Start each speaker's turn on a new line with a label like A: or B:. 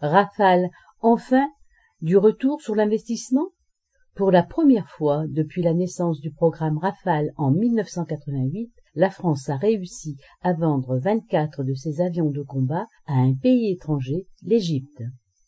A: Rafale, enfin, du retour sur l'investissement? Pour la première fois depuis la naissance du programme Rafale en 1988, la France a réussi à vendre 24 de ses avions de combat à un pays étranger, l'Égypte.